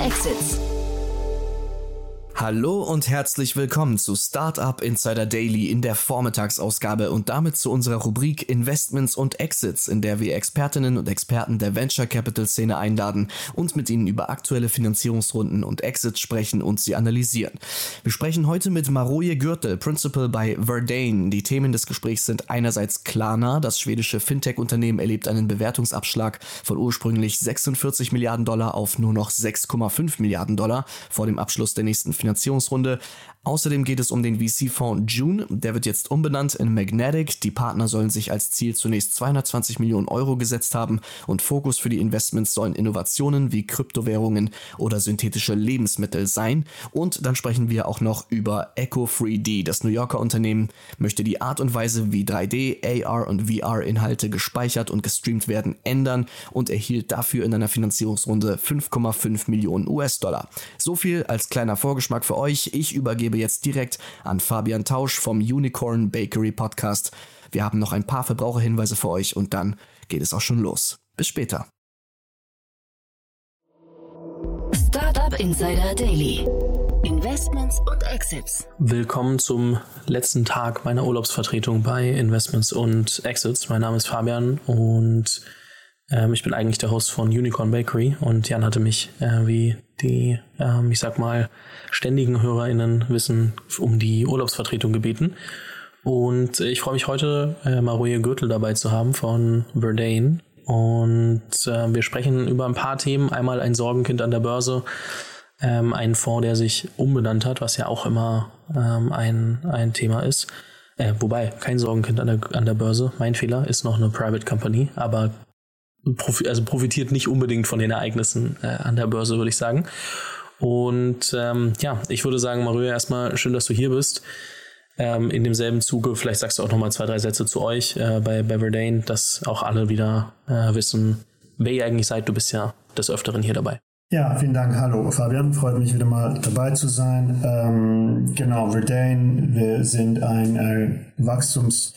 Exits. Hallo und herzlich willkommen zu Startup Insider Daily in der Vormittagsausgabe und damit zu unserer Rubrik Investments und Exits, in der wir Expertinnen und Experten der Venture Capital Szene einladen und mit ihnen über aktuelle Finanzierungsrunden und Exits sprechen und sie analysieren. Wir sprechen heute mit Maroje Gürtel, Principal bei Verdane. Die Themen des Gesprächs sind einerseits Klarna, das schwedische Fintech-Unternehmen erlebt einen Bewertungsabschlag von ursprünglich 46 Milliarden Dollar auf nur noch 6,5 Milliarden Dollar vor dem Abschluss der nächsten Finanzierungsrunde. Finanzierungsrunde. Außerdem geht es um den VC-Fonds June. Der wird jetzt umbenannt in Magnetic. Die Partner sollen sich als Ziel zunächst 220 Millionen Euro gesetzt haben und Fokus für die Investments sollen Innovationen wie Kryptowährungen oder synthetische Lebensmittel sein. Und dann sprechen wir auch noch über Echo3D. Das New Yorker Unternehmen möchte die Art und Weise, wie 3D, AR und VR-Inhalte gespeichert und gestreamt werden, ändern und erhielt dafür in einer Finanzierungsrunde 5,5 Millionen US-Dollar. So viel als kleiner Vorgeschmack für euch. Ich übergebe übergebe jetzt direkt an Fabian Tausch vom Unicorn Bakery Podcast. Wir haben noch ein paar Verbraucherhinweise für euch und dann geht es auch schon los. Bis später. Startup Insider Daily. Investments und Exits. Willkommen zum letzten Tag meiner Urlaubsvertretung bei Investments und Exits. Mein Name ist Fabian und ähm, ich bin eigentlich der Host von Unicorn Bakery und Jan hatte mich, äh, wie die, ähm, ich sag mal, ständigen HörerInnen wissen, um die Urlaubsvertretung gebeten. Und ich freue mich heute, äh, Maroje Gürtel dabei zu haben von Verdane. Und äh, wir sprechen über ein paar Themen. Einmal ein Sorgenkind an der Börse, ähm, ein Fonds, der sich umbenannt hat, was ja auch immer ähm, ein, ein Thema ist. Äh, wobei, kein Sorgenkind an der, an der Börse. Mein Fehler ist noch eine Private Company, aber also profitiert nicht unbedingt von den Ereignissen äh, an der Börse, würde ich sagen. Und ähm, ja, ich würde sagen, Maria, erstmal schön, dass du hier bist. Ähm, in demselben Zuge, vielleicht sagst du auch nochmal zwei, drei Sätze zu euch äh, bei, bei Verdane, dass auch alle wieder äh, wissen, wer ihr eigentlich seid. Du bist ja des Öfteren hier dabei. Ja, vielen Dank. Hallo Fabian, freut mich wieder mal dabei zu sein. Ähm, genau, Verdane, wir sind ein äh, Wachstums-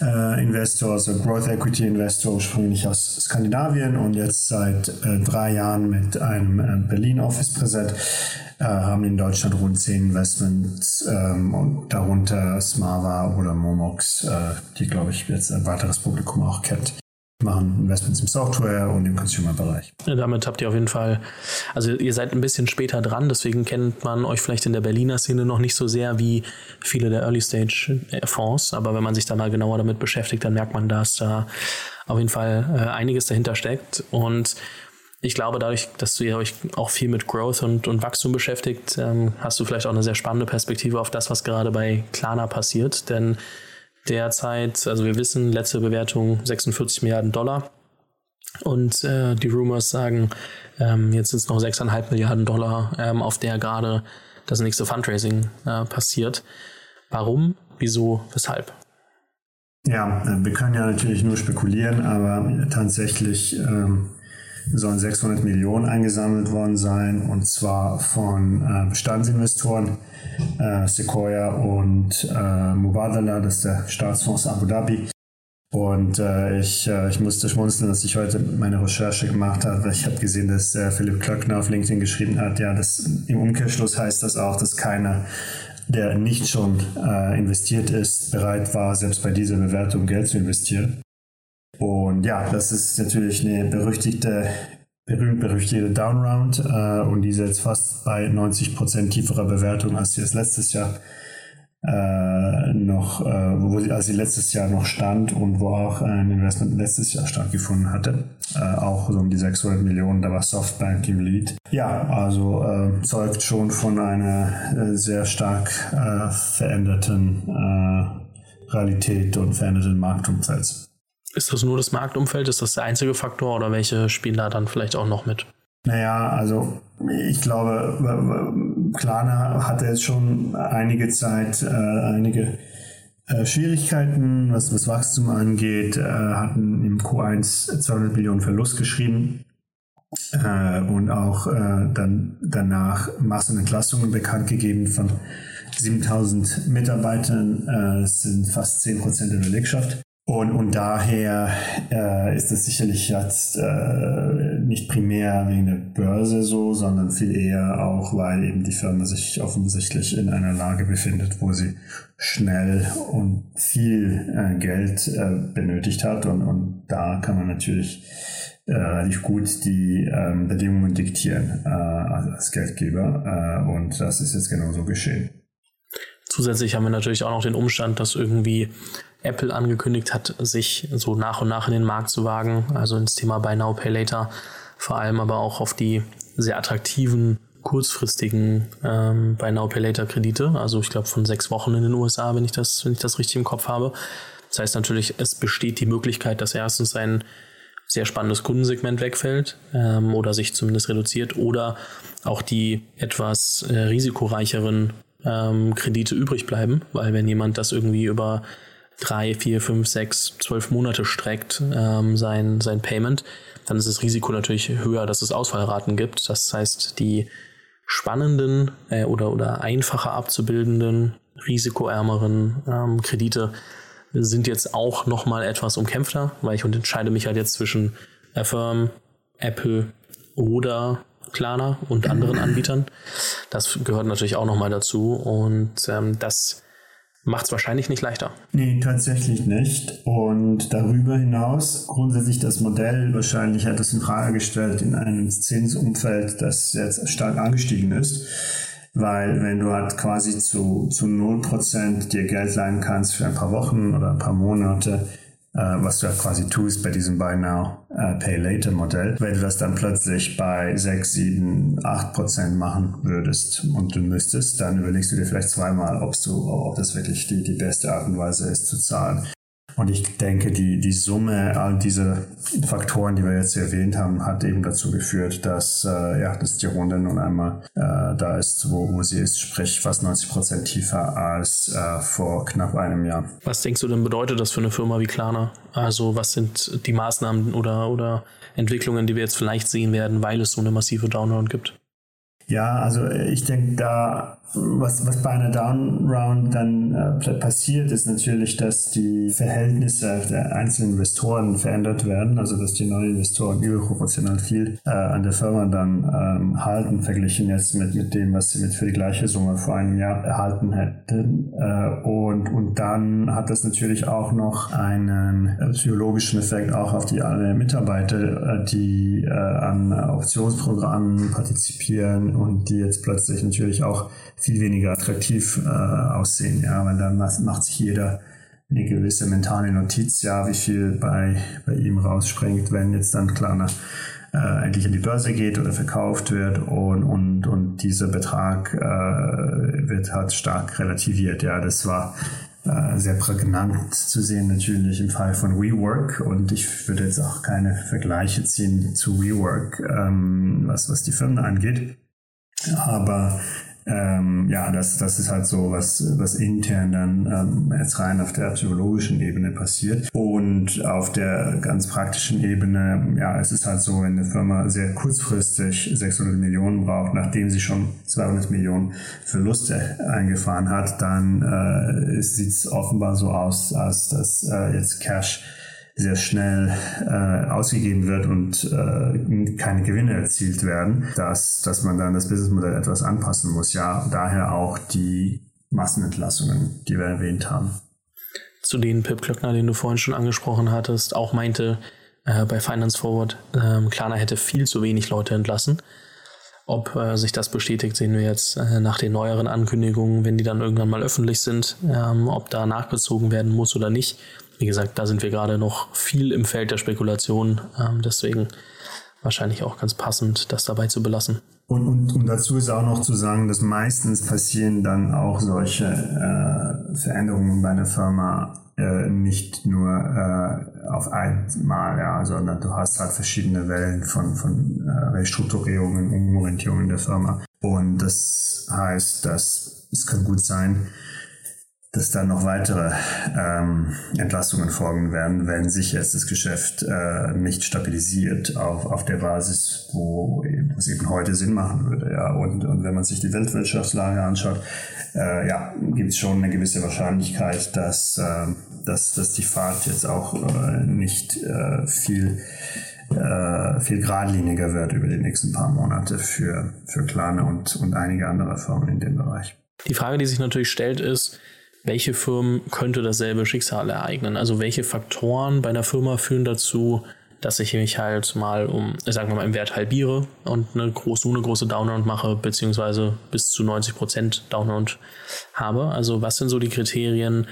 äh, Investor, also Growth Equity Investor, ursprünglich aus Skandinavien und jetzt seit äh, drei Jahren mit einem äh, Berlin Office präsent, äh, haben in Deutschland rund zehn Investments ähm, und darunter Smava oder Momox, äh, die glaube ich jetzt ein weiteres Publikum auch kennt machen Investments im Software und im Consumer-Bereich. Damit habt ihr auf jeden Fall, also ihr seid ein bisschen später dran, deswegen kennt man euch vielleicht in der Berliner Szene noch nicht so sehr wie viele der Early-Stage-Fonds, aber wenn man sich da mal genauer damit beschäftigt, dann merkt man, dass da auf jeden Fall äh, einiges dahinter steckt und ich glaube, dadurch, dass ihr euch auch viel mit Growth und, und Wachstum beschäftigt, ähm, hast du vielleicht auch eine sehr spannende Perspektive auf das, was gerade bei Klarna passiert. Denn derzeit, also wir wissen, letzte Bewertung 46 Milliarden Dollar. Und äh, die Rumors sagen, ähm, jetzt sind es noch 6,5 Milliarden Dollar, ähm, auf der gerade das nächste Fundraising äh, passiert. Warum? Wieso? Weshalb? Ja, äh, wir können ja natürlich nur spekulieren, aber tatsächlich ähm, sollen 600 Millionen eingesammelt worden sein und zwar von äh, Bestandsinvestoren äh, Sequoia und äh, Mubadala, das ist der Staatsfonds Abu Dhabi. Und äh, ich, äh, ich musste schmunzeln, dass ich heute meine Recherche gemacht habe. Ich habe gesehen, dass äh, Philipp Klöckner auf LinkedIn geschrieben hat, ja, das, im Umkehrschluss heißt das auch, dass keiner, der nicht schon äh, investiert ist, bereit war, selbst bei dieser Bewertung Geld zu investieren. Und ja, das ist natürlich eine berüchtigte berühmt-berüchtigte Downround äh, und die ist jetzt fast bei 90% tieferer Bewertung, als sie es letztes Jahr äh, noch, äh, wo sie, als sie letztes Jahr noch stand und wo auch ein Investment letztes Jahr stattgefunden hatte. Äh, auch so um die 600 Millionen, da war Softbank im Lead. Ja, also äh, zeugt schon von einer äh, sehr stark äh, veränderten äh, Realität und veränderten Marktumfeld. Ist das nur das Marktumfeld? Ist das der einzige Faktor oder welche spielen da dann vielleicht auch noch mit? Naja, also ich glaube, Klarna hatte jetzt schon einige Zeit, äh, einige äh, Schwierigkeiten, was das Wachstum angeht, äh, hatten im Q1 200 Millionen Verlust geschrieben äh, und auch äh, dann danach Massenentlastungen bekannt gegeben von 7000 Mitarbeitern, äh, das sind fast 10 Prozent der Belegschaft. Und, und daher äh, ist es sicherlich jetzt äh, nicht primär wegen der Börse so, sondern viel eher auch, weil eben die Firma sich offensichtlich in einer Lage befindet, wo sie schnell und viel äh, Geld äh, benötigt hat. Und, und da kann man natürlich äh, relativ gut die ähm, Bedingungen diktieren äh, als Geldgeber. Äh, und das ist jetzt genauso geschehen. Zusätzlich haben wir natürlich auch noch den Umstand, dass irgendwie Apple angekündigt hat, sich so nach und nach in den Markt zu wagen, also ins Thema Buy Now, Pay Later, vor allem aber auch auf die sehr attraktiven kurzfristigen ähm, Buy Now, Pay Later Kredite, also ich glaube von sechs Wochen in den USA, wenn ich das, wenn ich das richtig im Kopf habe. Das heißt natürlich, es besteht die Möglichkeit, dass erstens ein sehr spannendes Kundensegment wegfällt ähm, oder sich zumindest reduziert oder auch die etwas äh, risikoreicheren ähm, Kredite übrig bleiben, weil wenn jemand das irgendwie über drei, vier, fünf, sechs, zwölf Monate streckt, ähm, sein, sein Payment, dann ist das Risiko natürlich höher, dass es Ausfallraten gibt. Das heißt, die spannenden äh, oder, oder einfacher abzubildenden, risikoärmeren ähm, Kredite sind jetzt auch nochmal etwas umkämpfter, weil ich entscheide mich halt jetzt zwischen Affirm, Apple oder Klarna und anderen Anbietern. Das gehört natürlich auch nochmal dazu und ähm, das macht es wahrscheinlich nicht leichter. Nee, tatsächlich nicht. Und darüber hinaus grundsätzlich das Modell wahrscheinlich hat das in Frage gestellt in einem Zinsumfeld, das jetzt stark angestiegen ist. Weil wenn du halt quasi zu, zu 0% dir Geld leihen kannst für ein paar Wochen oder ein paar Monate, was du ja quasi tust bei diesem Buy Now, uh, Pay Later Modell. Wenn du das dann plötzlich bei 6, 7, 8 Prozent machen würdest und du müsstest, dann überlegst du dir vielleicht zweimal, ob du, ob das wirklich die, die beste Art und Weise ist zu zahlen. Und ich denke, die, die Summe all dieser Faktoren, die wir jetzt erwähnt haben, hat eben dazu geführt, dass, äh, ja, dass die Runde nun einmal äh, da ist, wo, wo sie ist, sprich fast 90 Prozent tiefer als äh, vor knapp einem Jahr. Was denkst du denn bedeutet das für eine Firma wie Klarna? Also was sind die Maßnahmen oder, oder Entwicklungen, die wir jetzt vielleicht sehen werden, weil es so eine massive Downround gibt? Ja, also ich denke, da was, was bei einer Downround dann äh, passiert, ist natürlich, dass die Verhältnisse der einzelnen Investoren verändert werden, also dass die neuen Investoren überproportional viel äh, an der Firma dann ähm, halten, verglichen jetzt mit, mit dem, was sie mit für die gleiche Summe vor einem Jahr erhalten hätten. Äh, und, und dann hat das natürlich auch noch einen äh, psychologischen Effekt auch auf die alle Mitarbeiter, äh, die äh, an Optionsprogrammen partizipieren und die jetzt plötzlich natürlich auch viel weniger attraktiv äh, aussehen, ja, weil dann macht sich jeder eine gewisse mentale Notiz, ja, wie viel bei, bei ihm rausspringt, wenn jetzt dann Klarna äh, endlich an die Börse geht oder verkauft wird und, und, und dieser Betrag äh, wird halt stark relativiert. Ja, das war äh, sehr prägnant zu sehen natürlich im Fall von WeWork und ich würde jetzt auch keine Vergleiche ziehen zu WeWork, ähm, was, was die Firmen angeht. Aber ähm, ja, das, das ist halt so, was, was intern dann ähm, jetzt rein auf der psychologischen Ebene passiert. Und auf der ganz praktischen Ebene, ja, es ist halt so, wenn eine Firma sehr kurzfristig 600 Millionen braucht, nachdem sie schon 200 Millionen Verluste eingefahren hat, dann äh, sieht es offenbar so aus, als dass äh, jetzt Cash sehr schnell äh, ausgegeben wird und äh, keine Gewinne erzielt werden, dass, dass man dann das Businessmodell etwas anpassen muss. Ja, daher auch die Massenentlassungen, die wir erwähnt haben. Zu denen Pip Klöckner, den du vorhin schon angesprochen hattest, auch meinte äh, bei Finance Forward, äh, Klarna hätte viel zu wenig Leute entlassen. Ob äh, sich das bestätigt, sehen wir jetzt äh, nach den neueren Ankündigungen, wenn die dann irgendwann mal öffentlich sind, ähm, ob da nachgezogen werden muss oder nicht. Wie gesagt, da sind wir gerade noch viel im Feld der Spekulation. Ähm, deswegen wahrscheinlich auch ganz passend, das dabei zu belassen. Und, und, und dazu ist auch noch zu sagen, dass meistens passieren dann auch solche äh, Veränderungen bei einer Firma äh, nicht nur äh, auf einmal, ja, sondern du hast halt verschiedene Wellen von, von äh, Restrukturierungen, Umorientierungen der Firma. Und das heißt, dass es kann gut sein, dass dann noch weitere ähm, Entlastungen folgen werden, wenn sich jetzt das Geschäft äh, nicht stabilisiert auf, auf der Basis, wo es eben heute Sinn machen würde. Ja. Und, und wenn man sich die Weltwirtschaftslage anschaut, äh, ja, gibt es schon eine gewisse Wahrscheinlichkeit, dass, äh, dass, dass die Fahrt jetzt auch äh, nicht äh, viel äh, viel geradliniger wird über die nächsten paar Monate für, für Klane und, und einige andere Firmen in dem Bereich. Die Frage, die sich natürlich stellt, ist, welche Firmen könnte dasselbe Schicksal ereignen? Also welche Faktoren bei einer Firma führen dazu, dass ich mich halt mal um, sagen wir mal, im Wert halbiere und eine große, eine große Downround mache, beziehungsweise bis zu 90 Prozent Downround habe. Also was sind so die Kriterien,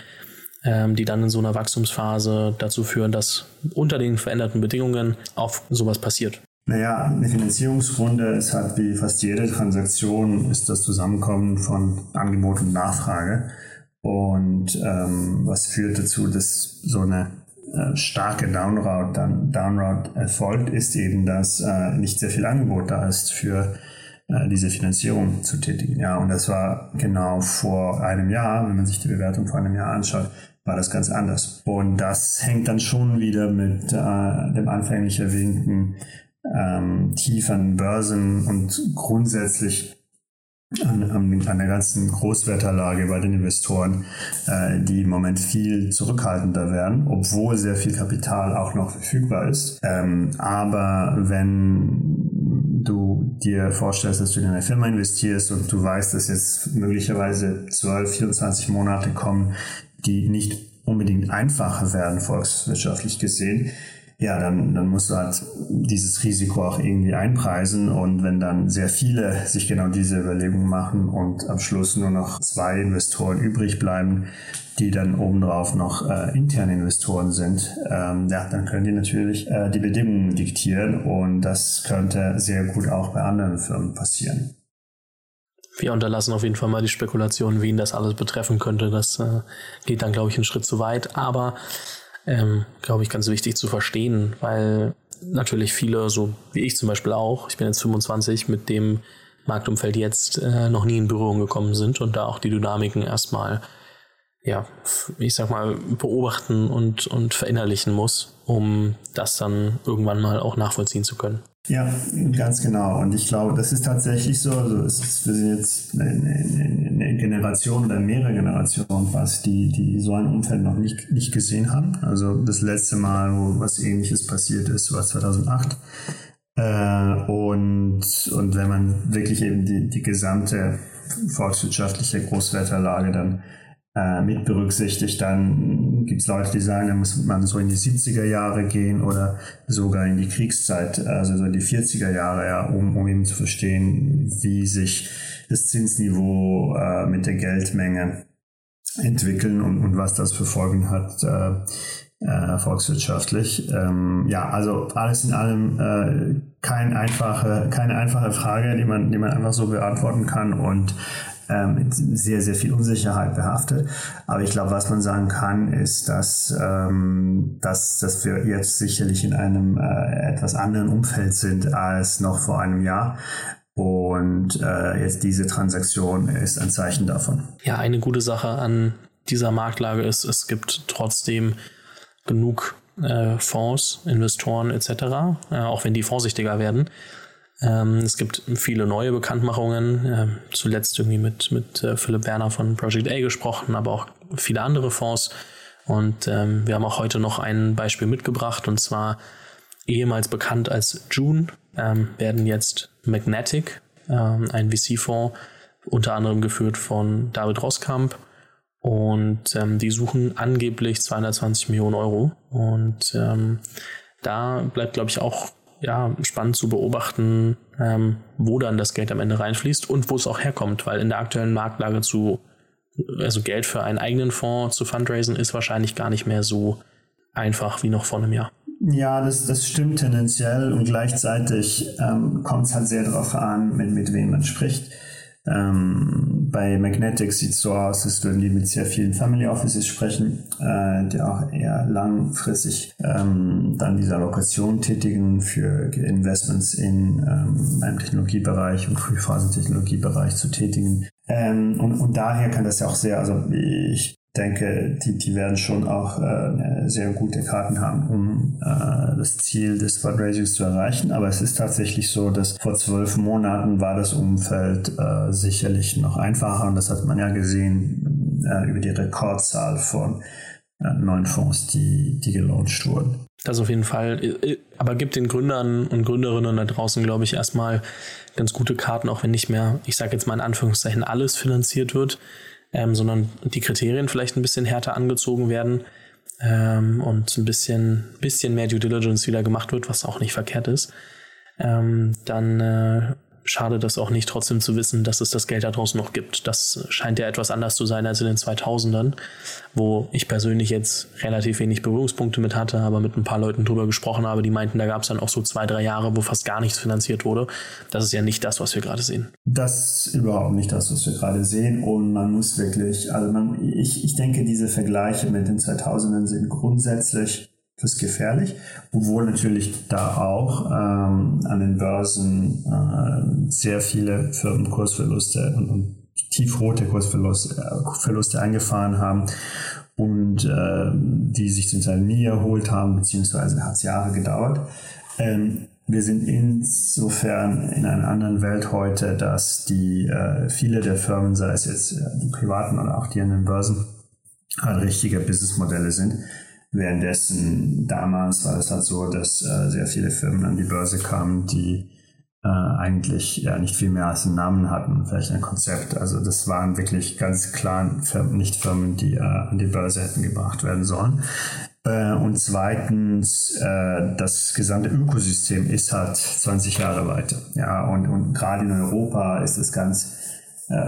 ähm, die dann in so einer Wachstumsphase dazu führen, dass unter den veränderten Bedingungen auch sowas passiert? Naja, eine Finanzierungsrunde ist halt wie fast jede Transaktion ist das Zusammenkommen von Angebot und Nachfrage. Und ähm, was führt dazu, dass so eine äh, starke Downroute dann Downroute erfolgt, ist eben, dass äh, nicht sehr viel Angebot da ist für äh, diese Finanzierung zu tätigen. Ja, und das war genau vor einem Jahr, wenn man sich die Bewertung vor einem Jahr anschaut, war das ganz anders. Und das hängt dann schon wieder mit äh, dem anfänglich erwähnten ähm, tieferen Börsen und grundsätzlich an, an, an der ganzen Großwetterlage bei den Investoren, äh, die im Moment viel zurückhaltender werden, obwohl sehr viel Kapital auch noch verfügbar ist. Ähm, aber wenn du dir vorstellst, dass du in eine Firma investierst und du weißt, dass jetzt möglicherweise 12, 24 Monate kommen, die nicht unbedingt einfacher werden, volkswirtschaftlich gesehen, ja, dann, dann musst du halt dieses Risiko auch irgendwie einpreisen. Und wenn dann sehr viele sich genau diese Überlegungen machen und am Schluss nur noch zwei Investoren übrig bleiben, die dann obendrauf noch äh, interne Investoren sind, ähm, ja, dann können die natürlich äh, die Bedingungen diktieren und das könnte sehr gut auch bei anderen Firmen passieren. Wir unterlassen auf jeden Fall mal die Spekulation, wen das alles betreffen könnte. Das äh, geht dann, glaube ich, einen Schritt zu weit. Aber ähm, glaube ich, ganz wichtig zu verstehen, weil natürlich viele, so wie ich zum Beispiel auch, ich bin jetzt 25, mit dem Marktumfeld jetzt äh, noch nie in Berührung gekommen sind und da auch die Dynamiken erstmal, ja, ich sag mal, beobachten und, und verinnerlichen muss, um das dann irgendwann mal auch nachvollziehen zu können. Ja, ganz genau. Und ich glaube, das ist tatsächlich so. Also es ist, wir sind jetzt eine, Generation oder mehrere Generationen fast, die, die so ein Umfeld noch nicht, nicht gesehen haben. Also das letzte Mal, wo was ähnliches passiert ist, war 2008. Äh, und, und wenn man wirklich eben die, die gesamte volkswirtschaftliche Großwetterlage dann äh, mit berücksichtigt. Dann gibt es Leute, die sagen, da muss man so in die 70er Jahre gehen oder sogar in die Kriegszeit, also so in die 40er Jahre, ja, um, um eben zu verstehen, wie sich das Zinsniveau äh, mit der Geldmenge entwickeln und, und was das für Folgen hat. Äh, äh, volkswirtschaftlich. Ähm, ja, also alles in allem äh, kein einfache, keine einfache Frage, die man, die man einfach so beantworten kann und ähm, sehr, sehr viel Unsicherheit behaftet. Aber ich glaube, was man sagen kann, ist, dass, ähm, dass, dass wir jetzt sicherlich in einem äh, etwas anderen Umfeld sind als noch vor einem Jahr. Und äh, jetzt diese Transaktion ist ein Zeichen davon. Ja, eine gute Sache an dieser Marktlage ist, es gibt trotzdem genug äh, Fonds, Investoren etc., äh, auch wenn die vorsichtiger werden, ähm, es gibt viele neue Bekanntmachungen, äh, zuletzt irgendwie mit, mit äh, Philipp Berner von Project A gesprochen, aber auch viele andere Fonds. Und ähm, wir haben auch heute noch ein Beispiel mitgebracht, und zwar ehemals bekannt als June, ähm, werden jetzt Magnetic, ähm, ein VC-Fonds, unter anderem geführt von David Roskamp. Und ähm, die suchen angeblich 220 Millionen Euro. Und ähm, da bleibt, glaube ich, auch ja, spannend zu beobachten, ähm, wo dann das Geld am Ende reinfließt und wo es auch herkommt, weil in der aktuellen Marktlage zu, also Geld für einen eigenen Fonds zu fundraisen, ist wahrscheinlich gar nicht mehr so einfach wie noch vor einem Jahr. Ja, das, das stimmt tendenziell und gleichzeitig ähm, kommt es halt sehr darauf an, mit, mit wem man spricht. Ähm, bei Magnetic sieht es so aus, als würden die mit sehr vielen Family Offices sprechen, äh, die auch eher langfristig ähm, dann diese Allokation tätigen für Investments in ähm, einem Technologiebereich und Frühphasentechnologiebereich zu tätigen. Ähm, und, und daher kann das ja auch sehr, also ich denke, die, die werden schon auch äh, sehr gute Karten haben, um äh, das Ziel des Fundraisings zu erreichen. Aber es ist tatsächlich so, dass vor zwölf Monaten war das Umfeld äh, sicherlich noch einfacher und das hat man ja gesehen äh, über die Rekordzahl von äh, neuen Fonds, die, die gelauncht wurden. Das auf jeden Fall. Aber gibt den Gründern und Gründerinnen da draußen, glaube ich, erstmal ganz gute Karten, auch wenn nicht mehr, ich sage jetzt mal in Anführungszeichen, alles finanziert wird ähm, sondern die Kriterien vielleicht ein bisschen härter angezogen werden ähm, und ein bisschen, bisschen mehr Due Diligence wieder gemacht wird, was auch nicht verkehrt ist, ähm, dann äh, schade das auch nicht, trotzdem zu wissen, dass es das Geld da draußen noch gibt. Das scheint ja etwas anders zu sein als in den 2000ern, wo ich persönlich jetzt relativ wenig Berührungspunkte mit hatte, aber mit ein paar Leuten drüber gesprochen habe, die meinten, da gab es dann auch so zwei, drei Jahre, wo fast gar nichts finanziert wurde. Das ist ja nicht das, was wir gerade sehen. Das ist überhaupt nicht das, was wir gerade sehen und man muss wirklich, also man, ich, ich denke, diese Vergleiche mit den 2000ern sind grundsätzlich das ist gefährlich, obwohl natürlich da auch ähm, an den Börsen äh, sehr viele Firmen Kursverluste und, und tiefrote Kursverluste äh, eingefahren haben und äh, die sich zum Teil nie erholt haben, beziehungsweise hat es Jahre gedauert. Ähm, wir sind insofern in einer anderen Welt heute, dass die äh, viele der Firmen, sei es jetzt äh, die privaten oder auch die an den Börsen, halt richtige Businessmodelle sind, Währenddessen damals war es halt so, dass äh, sehr viele Firmen an die Börse kamen, die äh, eigentlich ja nicht viel mehr als einen Namen hatten, vielleicht ein Konzept. Also das waren wirklich ganz klar Firmen, nicht Firmen, die äh, an die Börse hätten gebracht werden sollen. Äh, und zweitens, äh, das gesamte Ökosystem ist halt 20 Jahre weiter. Ja, und, und gerade in Europa ist es ganz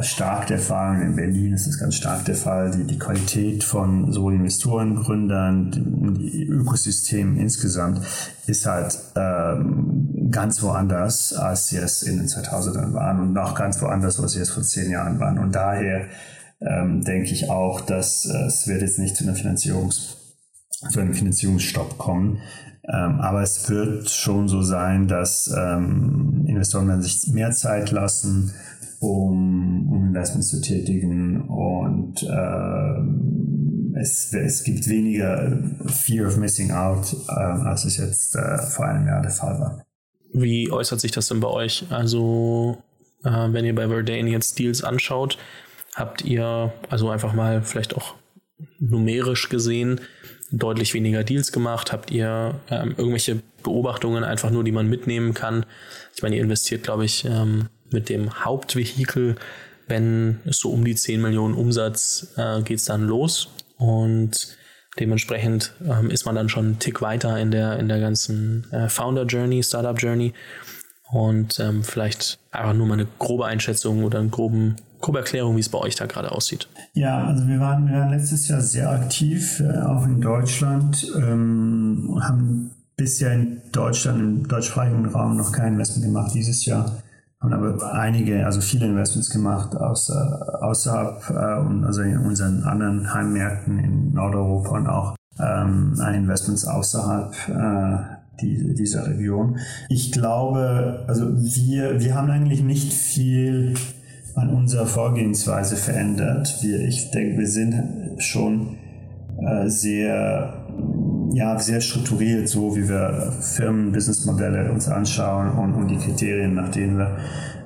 stark der Fall. In Berlin ist das ganz stark der Fall. Die, die Qualität von so Investoren, Gründern, die Ökosystem insgesamt ist halt ähm, ganz woanders, als sie es in den 2000ern waren und noch ganz woanders, als sie es vor zehn Jahren waren. Und daher ähm, denke ich auch, dass äh, es wird jetzt nicht zu einer Finanzierungs zu einem Finanzierungsstopp kommen. Ähm, aber es wird schon so sein, dass ähm, Investoren werden sich mehr Zeit lassen, um, um Investments zu tätigen und äh, es, es gibt weniger Fear of Missing Out, äh, als es jetzt äh, vor einem Jahr der Fall war. Wie äußert sich das denn bei euch? Also, äh, wenn ihr bei Verdane jetzt Deals anschaut, habt ihr also einfach mal vielleicht auch numerisch gesehen deutlich weniger Deals gemacht? Habt ihr ähm, irgendwelche Beobachtungen einfach nur, die man mitnehmen kann? Ich meine, ihr investiert, glaube ich, ähm, mit dem Hauptvehikel, wenn es so um die 10 Millionen Umsatz äh, geht es dann los und dementsprechend ähm, ist man dann schon einen Tick weiter in der, in der ganzen äh, Founder Journey, Startup Journey und ähm, vielleicht einfach nur mal eine grobe Einschätzung oder eine groben, grobe Erklärung, wie es bei euch da gerade aussieht. Ja, also wir waren, wir waren letztes Jahr sehr aktiv, äh, auch in Deutschland, ähm, haben bisher in Deutschland, im deutschsprachigen Raum noch kein Investment gemacht. Dieses Jahr haben aber einige, also viele Investments gemacht außer, außerhalb äh, und also in unseren anderen Heimmärkten in Nordeuropa und auch ähm, Investments außerhalb äh, die, dieser Region. Ich glaube, also wir, wir haben eigentlich nicht viel an unserer Vorgehensweise verändert. Wir, ich denke, wir sind schon äh, sehr ja, sehr strukturiert, so wie wir Firmen-Businessmodelle uns anschauen und, und, die Kriterien, nach denen wir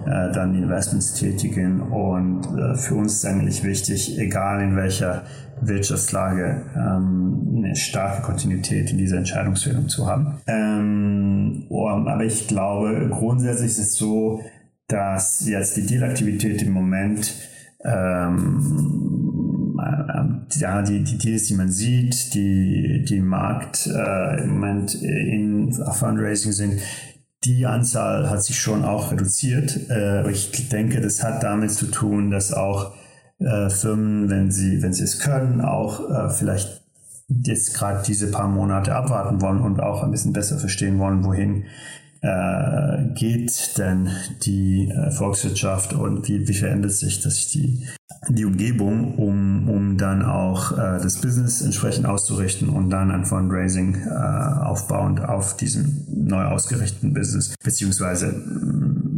äh, dann Investments tätigen. Und äh, für uns ist eigentlich wichtig, egal in welcher Wirtschaftslage, ähm, eine starke Kontinuität in dieser Entscheidungsfindung zu haben. Ähm, aber ich glaube, grundsätzlich ist es so, dass jetzt die Dealaktivität im Moment ähm, ja, die, die Deals, die man sieht, die, die Markt äh, im Moment in Fundraising sind, die Anzahl hat sich schon auch reduziert. Äh, ich denke, das hat damit zu tun, dass auch äh, Firmen, wenn sie, wenn sie es können, auch äh, vielleicht jetzt gerade diese paar Monate abwarten wollen und auch ein bisschen besser verstehen wollen, wohin äh, geht denn die äh, Volkswirtschaft und wie, wie verändert sich das die, die Umgebung, um, um dann auch äh, das Business entsprechend auszurichten und dann ein Fundraising äh, aufbauend auf diesem neu ausgerichteten Business, beziehungsweise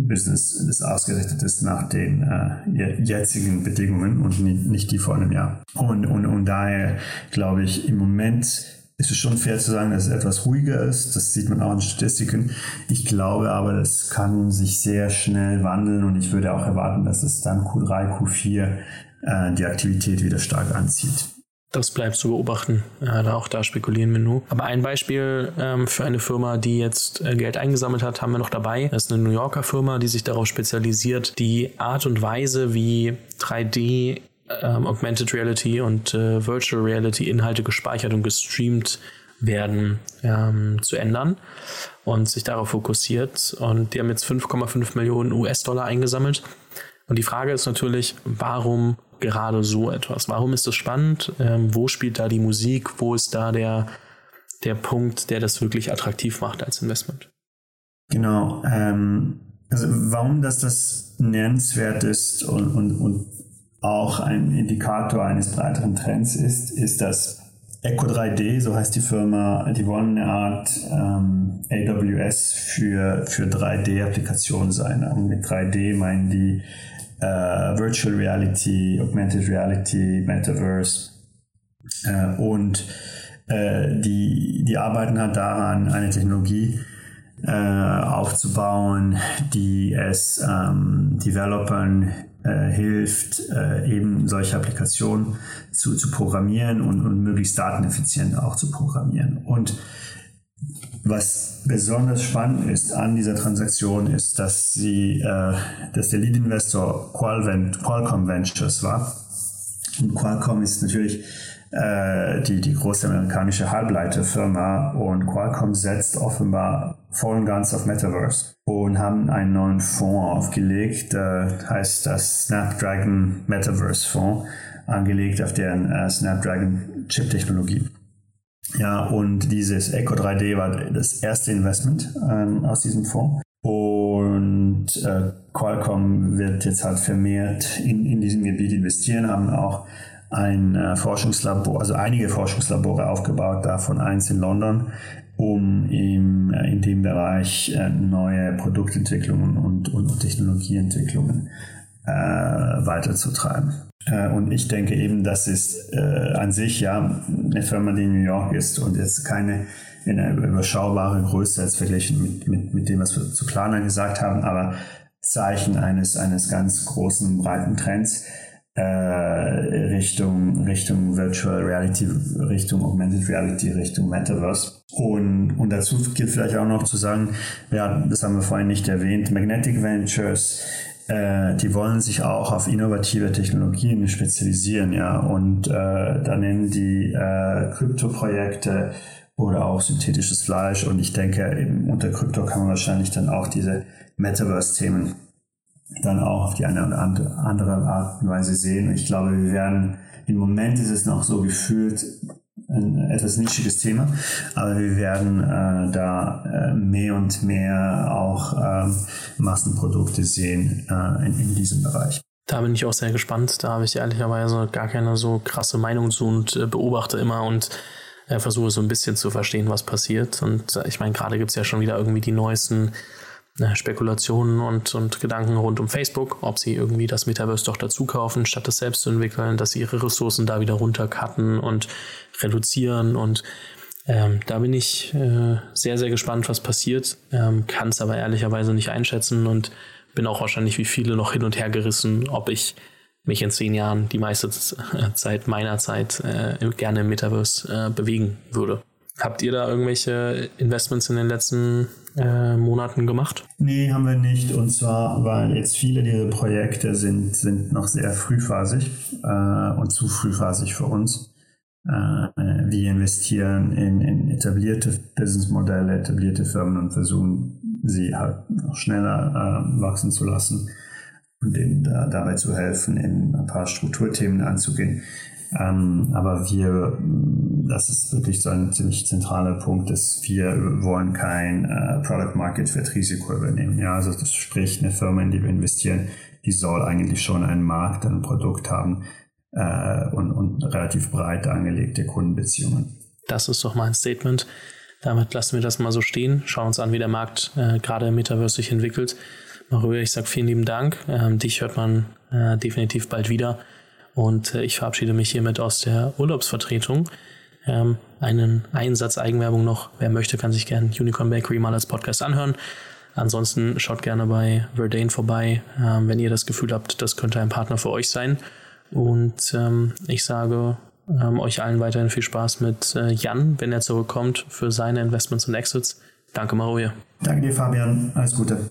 Business, das ausgerichtet ist nach den äh, jetzigen Bedingungen und nicht, nicht die vor einem Jahr. Und, und, und daher glaube ich, im Moment ist es schon fair zu sagen, dass es etwas ruhiger ist. Das sieht man auch in Statistiken. Ich glaube aber, das kann sich sehr schnell wandeln und ich würde auch erwarten, dass es dann Q3, Q4 äh, die Aktivität wieder stark anzieht. Das bleibt zu beobachten. Ja, auch da spekulieren wir nur. Aber ein Beispiel ähm, für eine Firma, die jetzt äh, Geld eingesammelt hat, haben wir noch dabei. Das ist eine New Yorker Firma, die sich darauf spezialisiert, die Art und Weise, wie 3D ähm, Augmented Reality und äh, Virtual Reality Inhalte gespeichert und gestreamt werden, ähm, zu ändern und sich darauf fokussiert. Und die haben jetzt 5,5 Millionen US-Dollar eingesammelt. Und die Frage ist natürlich, warum gerade so etwas? Warum ist das spannend? Ähm, wo spielt da die Musik? Wo ist da der, der Punkt, der das wirklich attraktiv macht als Investment? Genau. Ähm, also warum das das nennenswert ist und, und, und auch ein Indikator eines breiteren Trends ist, ist, dass Echo 3D, so heißt die Firma, die wollen eine Art ähm, AWS für, für 3D-Applikationen sein. Und mit 3D meinen die äh, Virtual Reality, Augmented Reality, Metaverse äh, und äh, die, die arbeiten halt daran, eine Technologie äh, aufzubauen, die es ähm, Developern äh, hilft, äh, eben solche Applikationen zu, zu programmieren und, und möglichst dateneffizient auch zu programmieren. Und was besonders spannend ist an dieser Transaktion ist, dass sie, äh, dass der Lead-Investor Qualcomm Ventures war. Und Qualcomm ist natürlich äh, die, die große amerikanische Halbleiterfirma und Qualcomm setzt offenbar voll und ganz auf Metaverse und haben einen neuen Fonds aufgelegt, äh, heißt das Snapdragon Metaverse Fonds, angelegt auf deren äh, Snapdragon Chip-Technologie. Ja, und dieses Eco 3D war das erste Investment ähm, aus diesem Fonds. Und äh, Qualcomm wird jetzt halt vermehrt in, in diesem Gebiet investieren, haben auch ein äh, Forschungslabor, also einige Forschungslabore aufgebaut, davon eins in London, um im, äh, in dem Bereich äh, neue Produktentwicklungen und, und, Technologieentwicklungen äh, weiterzutreiben. Äh, und ich denke eben, das ist äh, an sich ja eine Firma, die in New York ist und jetzt keine eine überschaubare Größe jetzt verglichen mit, mit, mit dem, was wir zu Planer gesagt haben, aber Zeichen eines, eines ganz großen, breiten Trends äh, Richtung, Richtung Virtual Reality, Richtung Augmented Reality, Richtung Metaverse. Und, und dazu gilt vielleicht auch noch zu sagen, ja, das haben wir vorhin nicht erwähnt, Magnetic Ventures äh, die wollen sich auch auf innovative Technologien spezialisieren, ja, und äh, da nennen die äh, Krypto-Projekte oder auch synthetisches Fleisch und ich denke, eben unter Krypto kann man wahrscheinlich dann auch diese Metaverse-Themen dann auch auf die eine oder andere Art und Weise sehen. Ich glaube, wir werden, im Moment ist es noch so gefühlt, ein etwas nischiges Thema, aber wir werden äh, da äh, mehr und mehr auch ähm, Massenprodukte sehen äh, in, in, diesem Bereich. Da bin ich auch sehr gespannt. Da habe ich ehrlicherweise gar keine so krasse Meinung zu und äh, beobachte immer und äh, versuche so ein bisschen zu verstehen, was passiert. Und äh, ich meine, gerade gibt es ja schon wieder irgendwie die neuesten Spekulationen und, und Gedanken rund um Facebook, ob sie irgendwie das Metaverse doch dazu kaufen, statt es selbst zu entwickeln, dass sie ihre Ressourcen da wieder runtercutten und reduzieren. Und ähm, da bin ich äh, sehr, sehr gespannt, was passiert, ähm, kann es aber ehrlicherweise nicht einschätzen und bin auch wahrscheinlich wie viele noch hin und her gerissen, ob ich mich in zehn Jahren die meiste Zeit meiner Zeit äh, gerne im Metaverse äh, bewegen würde. Habt ihr da irgendwelche Investments in den letzten äh, Monaten gemacht? Nee, haben wir nicht. Und zwar, weil jetzt viele dieser Projekte sind, sind noch sehr frühphasig äh, und zu frühphasig für uns. Äh, wir investieren in, in etablierte Businessmodelle, etablierte Firmen und versuchen, sie halt noch schneller äh, wachsen zu lassen und ihnen da, dabei zu helfen, in ein paar Strukturthemen anzugehen. Ähm, aber wir, das ist wirklich so ein ziemlich zentraler Punkt, dass wir wollen kein äh, Product Market Fit Risiko übernehmen. Ja, also das spricht eine Firma, in die wir investieren, die soll eigentlich schon einen Markt, ein Produkt haben äh, und, und relativ breit angelegte Kundenbeziehungen. Das ist doch mal ein Statement. Damit lassen wir das mal so stehen. Schauen uns an, wie der Markt äh, gerade im Metaverse sich entwickelt. Mario, ich sage vielen lieben Dank. Ähm, dich hört man äh, definitiv bald wieder. Und äh, ich verabschiede mich hiermit aus der Urlaubsvertretung. Ähm, einen Einsatz Eigenwerbung noch. Wer möchte, kann sich gerne Unicorn Bakery mal als Podcast anhören. Ansonsten schaut gerne bei Verdane vorbei, ähm, wenn ihr das Gefühl habt, das könnte ein Partner für euch sein. Und ähm, ich sage ähm, euch allen weiterhin viel Spaß mit äh, Jan, wenn er zurückkommt für seine Investments und Exits. Danke, Maroje. Danke dir, Fabian. Alles Gute.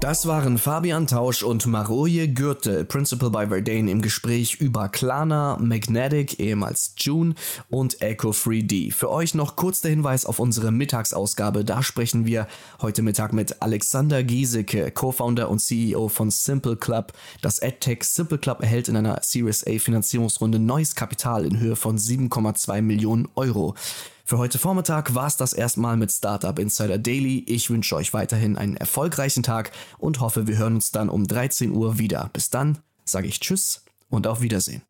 Das waren Fabian Tausch und Maroje Gürtel, Principal bei Verdane, im Gespräch über Klarna, Magnetic, ehemals June und Echo3D. Für euch noch kurz der Hinweis auf unsere Mittagsausgabe. Da sprechen wir heute Mittag mit Alexander Giesecke, Co-Founder und CEO von Simple Club. Das AdTech Simple Club erhält in einer Series A Finanzierungsrunde neues Kapital in Höhe von 7,2 Millionen Euro. Für heute Vormittag war es das erstmal mit Startup Insider Daily. Ich wünsche euch weiterhin einen erfolgreichen Tag und hoffe, wir hören uns dann um 13 Uhr wieder. Bis dann sage ich Tschüss und auf Wiedersehen.